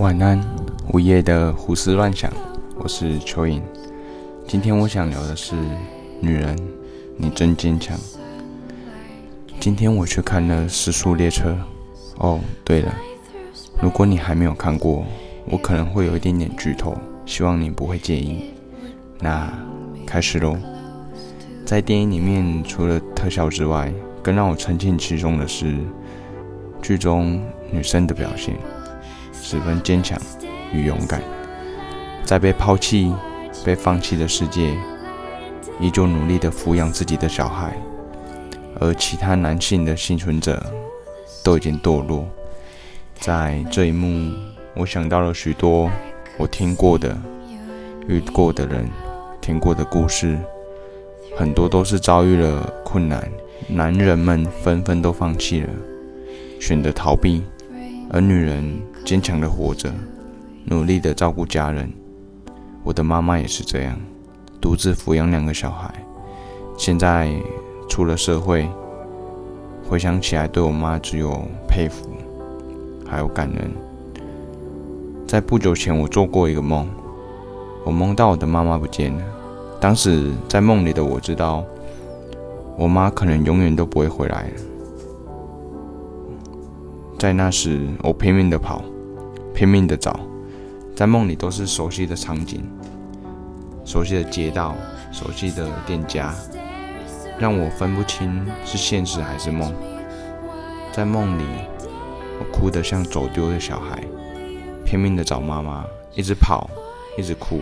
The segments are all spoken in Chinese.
晚安，午夜的胡思乱想，我是蚯蚓。今天我想聊的是女人，你真坚强。今天我去看了《时速列车》。哦，对了，如果你还没有看过，我可能会有一点点剧透，希望你不会介意。那开始喽。在电影里面，除了特效之外，更让我沉浸其中的是剧中女生的表现，十分坚强与勇敢，在被抛弃、被放弃的世界，依旧努力地抚养自己的小孩，而其他男性的幸存者都已经堕落。在这一幕，我想到了许多我听过的、遇过的人、听过的故事。很多都是遭遇了困难，男人们纷纷都放弃了，选择逃避，而女人坚强的活着，努力的照顾家人。我的妈妈也是这样，独自抚养两个小孩，现在出了社会，回想起来，对我妈只有佩服，还有感恩。在不久前，我做过一个梦，我梦到我的妈妈不见了。当时在梦里的我知道，我妈可能永远都不会回来了。在那时，我拼命的跑，拼命的找，在梦里都是熟悉的场景、熟悉的街道、熟悉的店家，让我分不清是现实还是梦。在梦里，我哭得像走丢的小孩，拼命的找妈妈，一直跑，一直哭。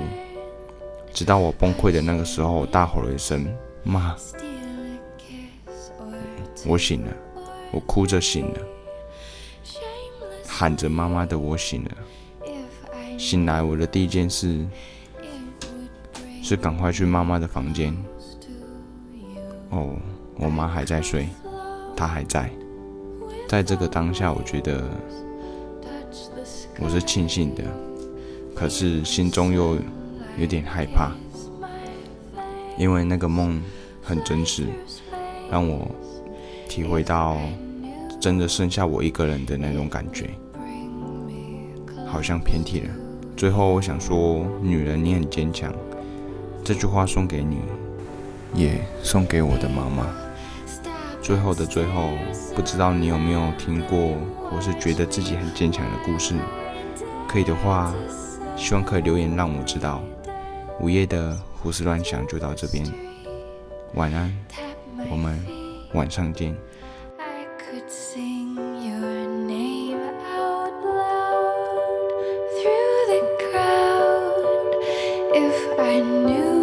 直到我崩溃的那个时候，我大吼了一声“妈”，我醒了，我哭着醒了，喊着妈妈的我醒了。醒来，我的第一件事是赶快去妈妈的房间。哦，我妈还在睡，她还在。在这个当下，我觉得我是庆幸的，可是心中又……有点害怕，因为那个梦很真实，让我体会到真的剩下我一个人的那种感觉，好像偏题了。最后，我想说，女人你很坚强，这句话送给你，也送给我的妈妈。最后的最后，不知道你有没有听过，或是觉得自己很坚强的故事？可以的话，希望可以留言让我知道。午夜的胡思乱想就到这边，晚安，我们晚上见。and new.